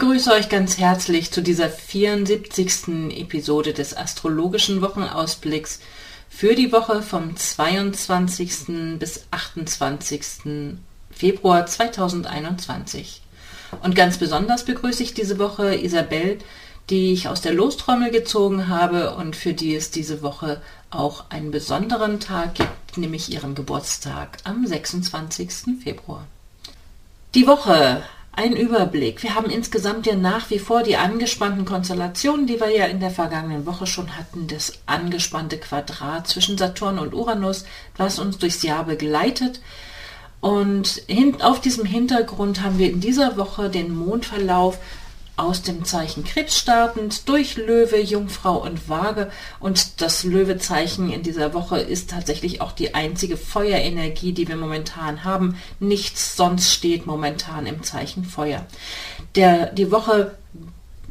Begrüße euch ganz herzlich zu dieser 74. Episode des astrologischen Wochenausblicks für die Woche vom 22. bis 28. Februar 2021. Und ganz besonders begrüße ich diese Woche Isabel, die ich aus der Lostrommel gezogen habe und für die es diese Woche auch einen besonderen Tag gibt, nämlich ihren Geburtstag am 26. Februar. Die Woche ein Überblick. Wir haben insgesamt ja nach wie vor die angespannten Konstellationen, die wir ja in der vergangenen Woche schon hatten, das angespannte Quadrat zwischen Saturn und Uranus, was uns durchs Jahr begleitet. Und auf diesem Hintergrund haben wir in dieser Woche den Mondverlauf aus dem Zeichen Krebs startend durch Löwe, Jungfrau und Waage. Und das Löwezeichen in dieser Woche ist tatsächlich auch die einzige Feuerenergie, die wir momentan haben. Nichts sonst steht momentan im Zeichen Feuer. Der, die Woche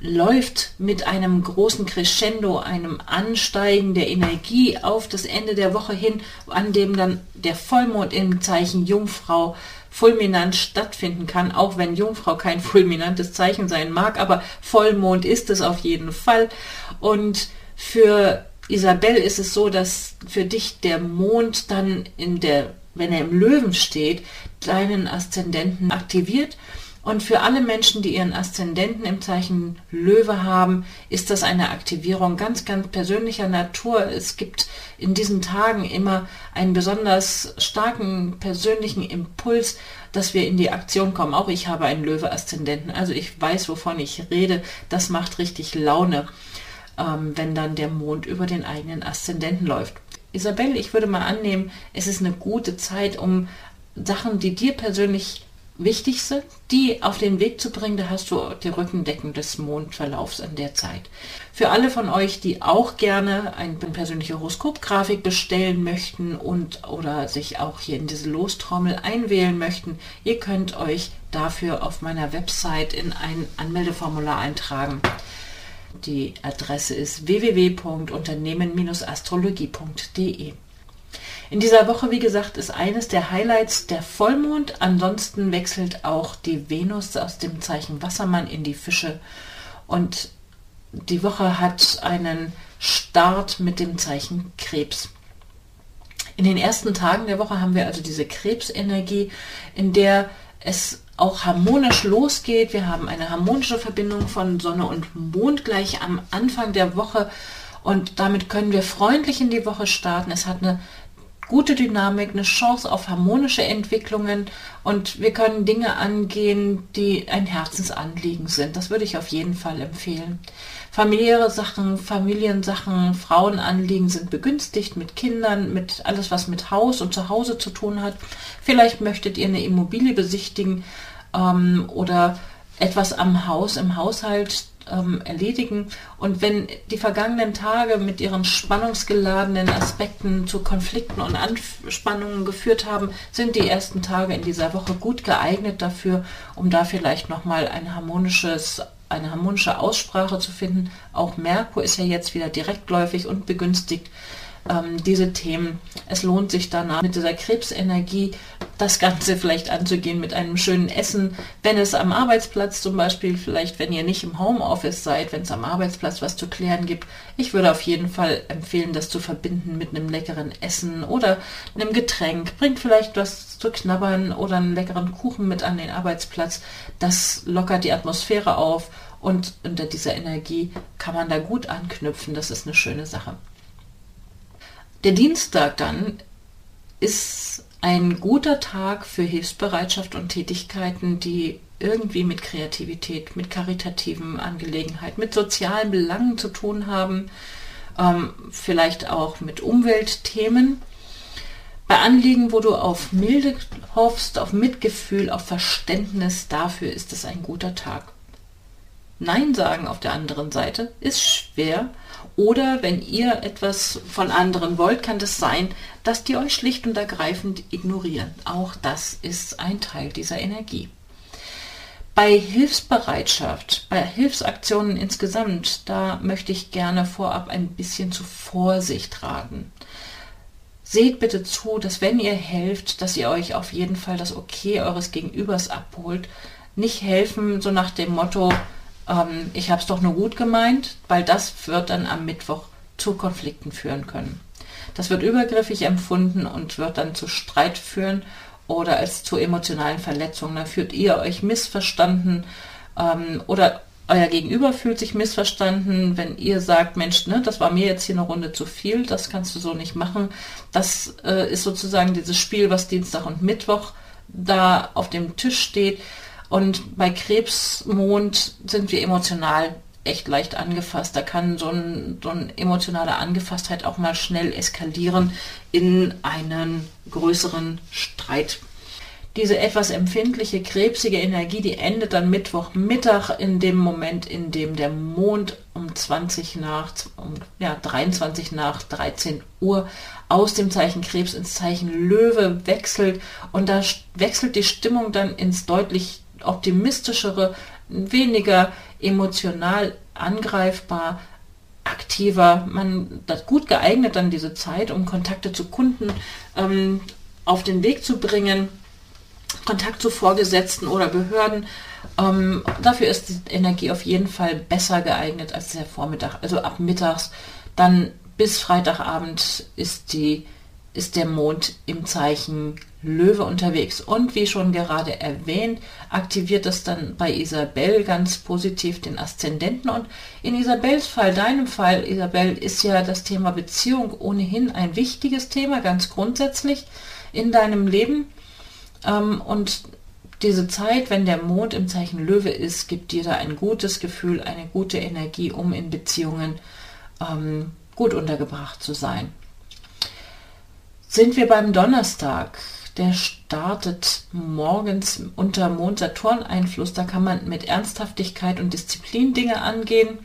läuft mit einem großen Crescendo, einem Ansteigen der Energie auf das Ende der Woche hin, an dem dann der Vollmond im Zeichen Jungfrau fulminant stattfinden kann, auch wenn Jungfrau kein fulminantes Zeichen sein mag, aber Vollmond ist es auf jeden Fall. Und für Isabel ist es so, dass für dich der Mond dann in der, wenn er im Löwen steht, deinen Aszendenten aktiviert und für alle Menschen, die ihren Aszendenten im Zeichen Löwe haben, ist das eine Aktivierung ganz, ganz persönlicher Natur. Es gibt in diesen Tagen immer einen besonders starken persönlichen Impuls, dass wir in die Aktion kommen. Auch ich habe einen Löwe-Aszendenten, also ich weiß, wovon ich rede. Das macht richtig Laune, ähm, wenn dann der Mond über den eigenen Aszendenten läuft. Isabelle, ich würde mal annehmen, es ist eine gute Zeit, um Sachen, die dir persönlich wichtig sind, die auf den Weg zu bringen, da hast du die Rückendecken des Mondverlaufs an der Zeit. Für alle von euch, die auch gerne eine persönliche Horoskopgrafik bestellen möchten und oder sich auch hier in diese Lostrommel einwählen möchten, ihr könnt euch dafür auf meiner Website in ein Anmeldeformular eintragen. Die Adresse ist www.unternehmen-astrologie.de. In dieser Woche, wie gesagt, ist eines der Highlights der Vollmond. Ansonsten wechselt auch die Venus aus dem Zeichen Wassermann in die Fische. Und die Woche hat einen Start mit dem Zeichen Krebs. In den ersten Tagen der Woche haben wir also diese Krebsenergie, in der es auch harmonisch losgeht. Wir haben eine harmonische Verbindung von Sonne und Mond gleich am Anfang der Woche und damit können wir freundlich in die Woche starten. Es hat eine gute Dynamik, eine Chance auf harmonische Entwicklungen und wir können Dinge angehen, die ein Herzensanliegen sind. Das würde ich auf jeden Fall empfehlen. Familiäre Sachen, Familiensachen, Frauenanliegen sind begünstigt mit Kindern, mit alles, was mit Haus und Zuhause zu tun hat. Vielleicht möchtet ihr eine Immobilie besichtigen ähm, oder etwas am Haus, im Haushalt ähm, erledigen. Und wenn die vergangenen Tage mit ihren spannungsgeladenen Aspekten zu Konflikten und Anspannungen geführt haben, sind die ersten Tage in dieser Woche gut geeignet dafür, um da vielleicht nochmal ein harmonisches eine harmonische Aussprache zu finden. Auch Merkur ist ja jetzt wieder direktläufig und begünstigt ähm, diese Themen. Es lohnt sich danach mit dieser Krebsenergie das Ganze vielleicht anzugehen mit einem schönen Essen, wenn es am Arbeitsplatz zum Beispiel, vielleicht wenn ihr nicht im Homeoffice seid, wenn es am Arbeitsplatz was zu klären gibt. Ich würde auf jeden Fall empfehlen, das zu verbinden mit einem leckeren Essen oder einem Getränk. Bringt vielleicht was zu knabbern oder einen leckeren Kuchen mit an den Arbeitsplatz. Das lockert die Atmosphäre auf und unter dieser Energie kann man da gut anknüpfen. Das ist eine schöne Sache. Der Dienstag dann ist ein guter Tag für Hilfsbereitschaft und Tätigkeiten, die irgendwie mit Kreativität, mit karitativen Angelegenheiten, mit sozialen Belangen zu tun haben. ähm, vielleicht auch mit Umweltthemen. Bei Anliegen, wo du auf Milde hoffst, auf Mitgefühl, auf Verständnis, dafür ist es ein guter Tag. Nein sagen auf der anderen Seite ist schwer. Oder wenn ihr etwas von anderen wollt, kann das sein, dass die euch schlicht und ergreifend ignorieren. Auch das ist ein Teil dieser Energie. Bei Hilfsbereitschaft, bei Hilfsaktionen insgesamt, da möchte ich gerne vorab ein bisschen zu Vorsicht raten. Seht bitte zu, dass wenn ihr helft, dass ihr euch auf jeden Fall das Okay eures Gegenübers abholt. Nicht helfen so nach dem Motto, ähm, ich habe es doch nur gut gemeint, weil das wird dann am Mittwoch zu Konflikten führen können. Das wird übergriffig empfunden und wird dann zu Streit führen oder es zu emotionalen Verletzungen. Da fühlt ihr euch missverstanden ähm, oder euer Gegenüber fühlt sich missverstanden, wenn ihr sagt, Mensch, ne, das war mir jetzt hier eine Runde zu viel, das kannst du so nicht machen. Das äh, ist sozusagen dieses Spiel, was Dienstag und Mittwoch da auf dem Tisch steht. Und bei Krebsmond sind wir emotional echt leicht angefasst. Da kann so, ein, so eine emotionale Angefasstheit auch mal schnell eskalieren in einen größeren Streit. Diese etwas empfindliche, krebsige Energie, die endet dann Mittwochmittag in dem Moment, in dem der Mond um 20 nach, um, ja, 23 nach 13 Uhr aus dem Zeichen Krebs ins Zeichen Löwe wechselt und da wechselt die Stimmung dann ins deutlich optimistischere, weniger emotional angreifbar, aktiver, man das gut geeignet dann diese Zeit, um Kontakte zu Kunden ähm, auf den Weg zu bringen, Kontakt zu Vorgesetzten oder Behörden. Ähm, dafür ist die Energie auf jeden Fall besser geeignet als der Vormittag. Also ab mittags, dann bis Freitagabend ist die ist der Mond im Zeichen Löwe unterwegs. Und wie schon gerade erwähnt, aktiviert das dann bei Isabel ganz positiv den Aszendenten. Und in Isabels Fall, deinem Fall, Isabel, ist ja das Thema Beziehung ohnehin ein wichtiges Thema, ganz grundsätzlich in deinem Leben. Ähm, und diese Zeit, wenn der Mond im Zeichen Löwe ist, gibt dir da ein gutes Gefühl, eine gute Energie, um in Beziehungen ähm, gut untergebracht zu sein sind wir beim Donnerstag. Der startet morgens unter Mond-Saturn-Einfluss. Da kann man mit Ernsthaftigkeit und Disziplin Dinge angehen.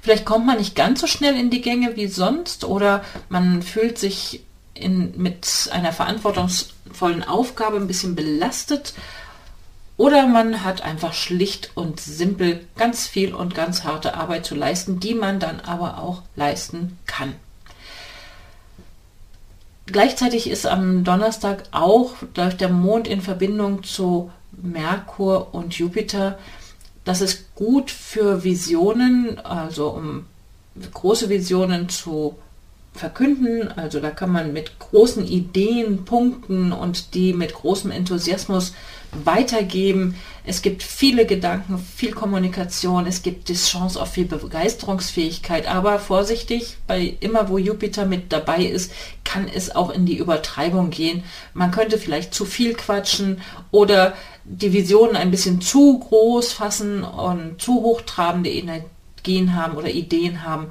Vielleicht kommt man nicht ganz so schnell in die Gänge wie sonst oder man fühlt sich in, mit einer verantwortungsvollen Aufgabe ein bisschen belastet oder man hat einfach schlicht und simpel ganz viel und ganz harte Arbeit zu leisten, die man dann aber auch leisten kann. Gleichzeitig ist am Donnerstag auch durch der Mond in Verbindung zu Merkur und Jupiter, das ist gut für Visionen, also um große Visionen zu verkünden. Also da kann man mit großen Ideen punkten und die mit großem Enthusiasmus weitergeben. Es gibt viele Gedanken, viel Kommunikation, es gibt die Chance auf viel Begeisterungsfähigkeit, aber vorsichtig, bei immer wo Jupiter mit dabei ist, kann es auch in die Übertreibung gehen. Man könnte vielleicht zu viel quatschen oder die Visionen ein bisschen zu groß fassen und zu hochtrabende Energien haben oder Ideen haben.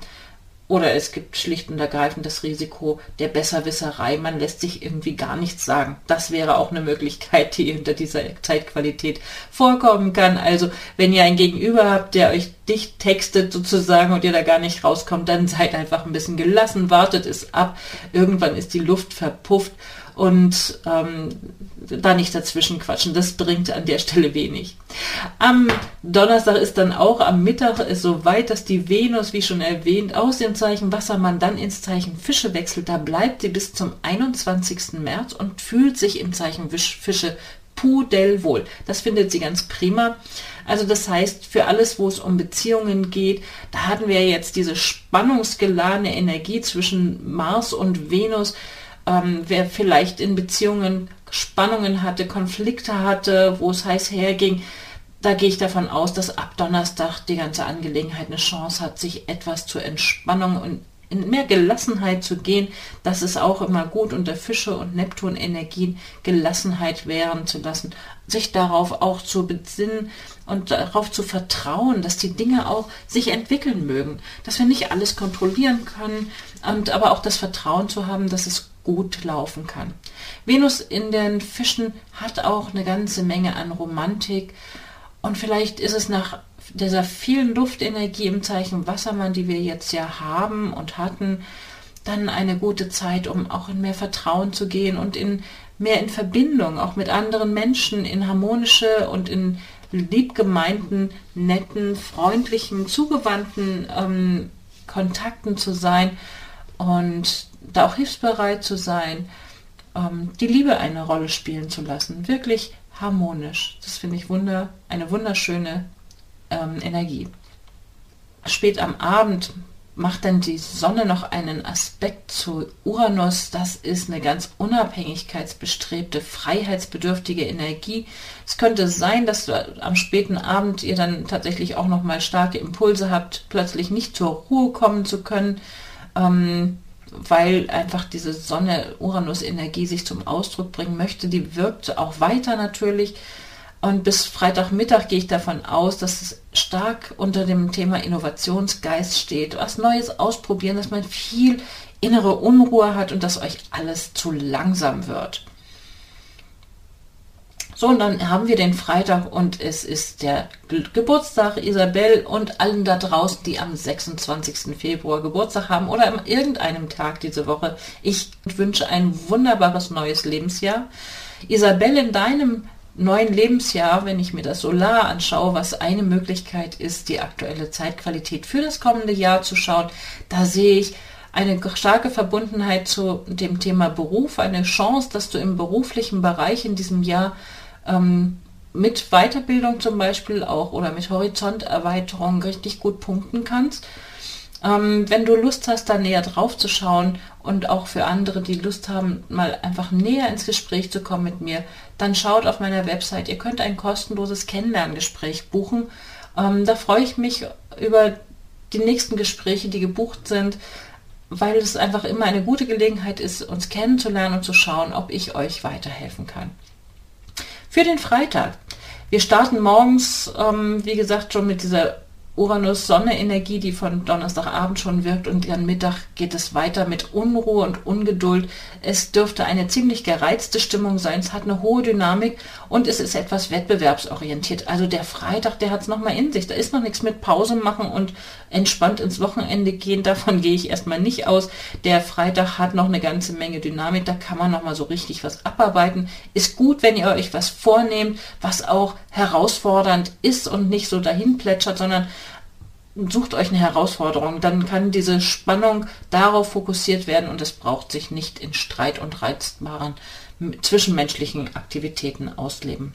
Oder es gibt schlicht und ergreifend das Risiko der Besserwisserei. Man lässt sich irgendwie gar nichts sagen. Das wäre auch eine Möglichkeit, die hinter dieser Zeitqualität vorkommen kann. Also wenn ihr ein Gegenüber habt, der euch dicht textet sozusagen und ihr da gar nicht rauskommt, dann seid einfach ein bisschen gelassen, wartet es ab. Irgendwann ist die Luft verpufft und ähm, da nicht dazwischen quatschen. Das bringt an der Stelle wenig. Am Donnerstag ist dann auch am Mittag es so weit, dass die Venus, wie schon erwähnt, aus dem Zeichen Wassermann dann ins Zeichen Fische wechselt. Da bleibt sie bis zum 21. März und fühlt sich im Zeichen Fische pudelwohl. Das findet sie ganz prima. Also das heißt, für alles, wo es um Beziehungen geht, da hatten wir jetzt diese spannungsgeladene Energie zwischen Mars und Venus ähm, wer vielleicht in Beziehungen Spannungen hatte, Konflikte hatte, wo es heiß herging, da gehe ich davon aus, dass ab Donnerstag die ganze Angelegenheit eine Chance hat, sich etwas zur Entspannung und in mehr Gelassenheit zu gehen. Das ist auch immer gut unter Fische und Neptun-Energien, Gelassenheit währen zu lassen, sich darauf auch zu besinnen und darauf zu vertrauen, dass die Dinge auch sich entwickeln mögen, dass wir nicht alles kontrollieren können und aber auch das Vertrauen zu haben, dass es gut laufen kann. Venus in den Fischen hat auch eine ganze Menge an Romantik und vielleicht ist es nach dieser vielen Luftenergie im Zeichen Wassermann, die wir jetzt ja haben und hatten, dann eine gute Zeit, um auch in mehr Vertrauen zu gehen und in mehr in Verbindung, auch mit anderen Menschen, in harmonische und in liebgemeinten, netten, freundlichen, zugewandten ähm, Kontakten zu sein und da auch hilfsbereit zu sein, ähm, die Liebe eine Rolle spielen zu lassen, wirklich harmonisch. Das finde ich wunder, eine wunderschöne ähm, Energie. Spät am Abend macht dann die Sonne noch einen Aspekt zu Uranus. Das ist eine ganz unabhängigkeitsbestrebte, freiheitsbedürftige Energie. Es könnte sein, dass du am späten Abend ihr dann tatsächlich auch noch mal starke Impulse habt, plötzlich nicht zur Ruhe kommen zu können, ähm, weil einfach diese Sonne-Uranus-Energie sich zum Ausdruck bringen möchte. Die wirkt auch weiter natürlich und bis Freitagmittag gehe ich davon aus, dass es stark unter dem Thema Innovationsgeist steht. Was Neues ausprobieren, dass man viel innere Unruhe hat und dass euch alles zu langsam wird. So, und dann haben wir den Freitag und es ist der Geburtstag Isabel und allen da draußen, die am 26. Februar Geburtstag haben oder an irgendeinem Tag diese Woche. Ich wünsche ein wunderbares neues Lebensjahr. Isabel, in deinem neuen Lebensjahr, wenn ich mir das Solar anschaue, was eine Möglichkeit ist, die aktuelle Zeitqualität für das kommende Jahr zu schauen, da sehe ich eine starke Verbundenheit zu dem Thema Beruf, eine Chance, dass du im beruflichen Bereich in diesem Jahr ähm, mit Weiterbildung zum Beispiel auch oder mit Horizonterweiterung richtig gut punkten kannst. Ähm, wenn du Lust hast, da näher drauf zu schauen und auch für andere, die Lust haben, mal einfach näher ins Gespräch zu kommen mit mir, dann schaut auf meiner Website. Ihr könnt ein kostenloses Kennenlerngespräch buchen. Ähm, da freue ich mich über die nächsten Gespräche, die gebucht sind, weil es einfach immer eine gute Gelegenheit ist, uns kennenzulernen und zu schauen, ob ich euch weiterhelfen kann. Für den Freitag. Wir starten morgens, ähm, wie gesagt, schon mit dieser Uranus-Sonne-Energie, die von Donnerstagabend schon wirkt und dann Mittag geht es weiter mit Unruhe und Ungeduld. Es dürfte eine ziemlich gereizte Stimmung sein. Es hat eine hohe Dynamik und es ist etwas wettbewerbsorientiert. Also der Freitag, der hat es nochmal in sich. Da ist noch nichts mit Pause machen und entspannt ins Wochenende gehen. Davon gehe ich erstmal nicht aus. Der Freitag hat noch eine ganze Menge Dynamik. Da kann man nochmal so richtig was abarbeiten. Ist gut, wenn ihr euch was vornehmt, was auch herausfordernd ist und nicht so dahin plätschert, sondern sucht euch eine Herausforderung, dann kann diese Spannung darauf fokussiert werden und es braucht sich nicht in Streit und reizbaren zwischenmenschlichen Aktivitäten ausleben.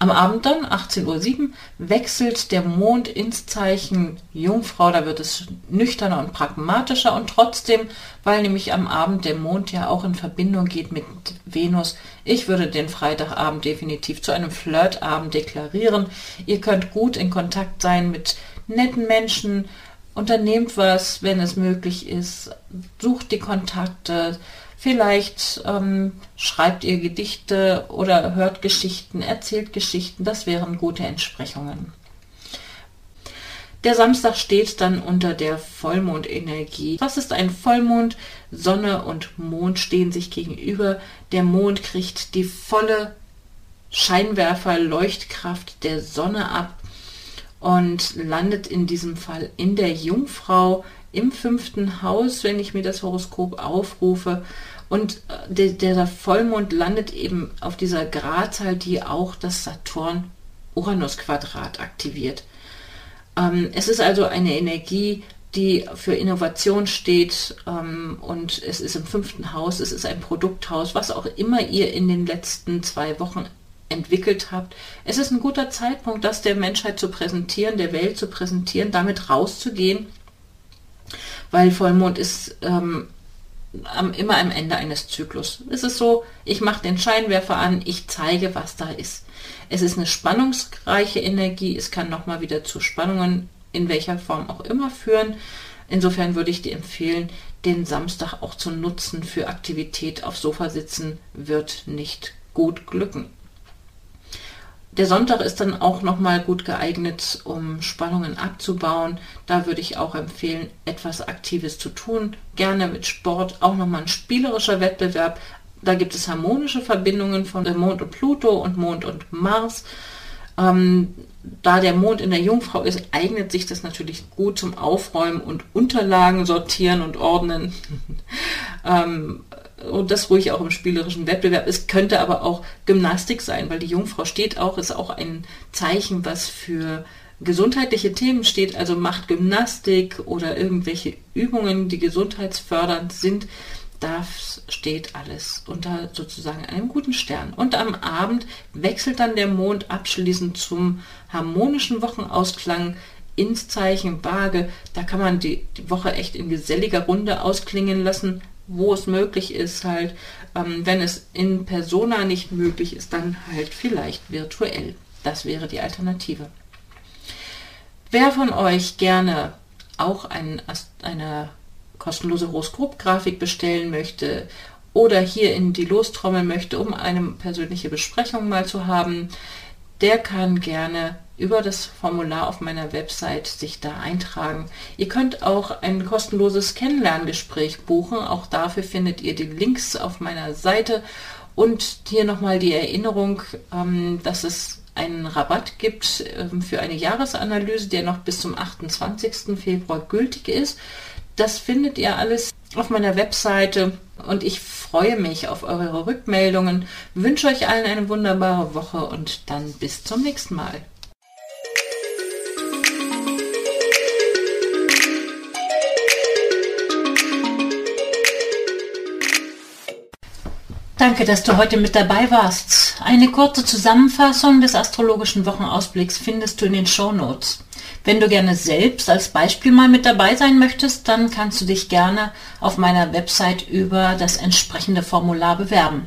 Am Abend dann, 18.07 Uhr, wechselt der Mond ins Zeichen Jungfrau. Da wird es nüchterner und pragmatischer und trotzdem, weil nämlich am Abend der Mond ja auch in Verbindung geht mit Venus, ich würde den Freitagabend definitiv zu einem Flirtabend deklarieren. Ihr könnt gut in Kontakt sein mit netten Menschen, unternehmt was, wenn es möglich ist, sucht die Kontakte, vielleicht ähm, schreibt ihr Gedichte oder hört Geschichten, erzählt Geschichten, das wären gute Entsprechungen. Der Samstag steht dann unter der Vollmondenergie. Was ist ein Vollmond? Sonne und Mond stehen sich gegenüber. Der Mond kriegt die volle Scheinwerfer-Leuchtkraft der Sonne ab und landet in diesem Fall in der Jungfrau im fünften Haus, wenn ich mir das Horoskop aufrufe. Und äh, der, der Vollmond landet eben auf dieser Gradzahl, die auch das Saturn-Uranus-Quadrat aktiviert. Ähm, es ist also eine Energie, die für Innovation steht ähm, und es ist im fünften Haus, es ist ein Produkthaus, was auch immer ihr in den letzten zwei Wochen entwickelt habt. Es ist ein guter Zeitpunkt, das der Menschheit zu präsentieren, der Welt zu präsentieren, damit rauszugehen, weil Vollmond ist ähm, am, immer am Ende eines Zyklus. Es ist so, ich mache den Scheinwerfer an, ich zeige, was da ist. Es ist eine spannungsreiche Energie, es kann nochmal wieder zu Spannungen in welcher Form auch immer führen. Insofern würde ich dir empfehlen, den Samstag auch zu nutzen für Aktivität. Auf Sofa sitzen wird nicht gut glücken. Der Sonntag ist dann auch nochmal gut geeignet, um Spannungen abzubauen. Da würde ich auch empfehlen, etwas Aktives zu tun. Gerne mit Sport, auch nochmal ein spielerischer Wettbewerb. Da gibt es harmonische Verbindungen von Mond und Pluto und Mond und Mars. Ähm, da der Mond in der Jungfrau ist, eignet sich das natürlich gut zum Aufräumen und Unterlagen sortieren und ordnen. ähm, und das ruhig auch im spielerischen Wettbewerb. Es könnte aber auch Gymnastik sein, weil die Jungfrau steht auch, ist auch ein Zeichen, was für gesundheitliche Themen steht, also macht Gymnastik oder irgendwelche Übungen, die gesundheitsfördernd sind. Das steht alles unter sozusagen einem guten Stern. Und am Abend wechselt dann der Mond abschließend zum harmonischen Wochenausklang ins Zeichen Waage. Da kann man die, die Woche echt in geselliger Runde ausklingen lassen wo es möglich ist, halt, ähm, wenn es in Persona nicht möglich ist, dann halt vielleicht virtuell. Das wäre die Alternative. Wer von euch gerne auch ein, eine kostenlose Horoskop-Grafik bestellen möchte oder hier in die Lostrommel möchte, um eine persönliche Besprechung mal zu haben, der kann gerne über das Formular auf meiner Website sich da eintragen. Ihr könnt auch ein kostenloses Kennenlerngespräch buchen. Auch dafür findet ihr die Links auf meiner Seite. Und hier nochmal die Erinnerung, ähm, dass es einen Rabatt gibt ähm, für eine Jahresanalyse, der noch bis zum 28. Februar gültig ist. Das findet ihr alles auf meiner Webseite und ich freue mich auf eure Rückmeldungen, wünsche euch allen eine wunderbare Woche und dann bis zum nächsten Mal. Danke, dass du heute mit dabei warst. Eine kurze Zusammenfassung des astrologischen Wochenausblicks findest du in den Show Notes. Wenn du gerne selbst als Beispiel mal mit dabei sein möchtest, dann kannst du dich gerne auf meiner Website über das entsprechende Formular bewerben.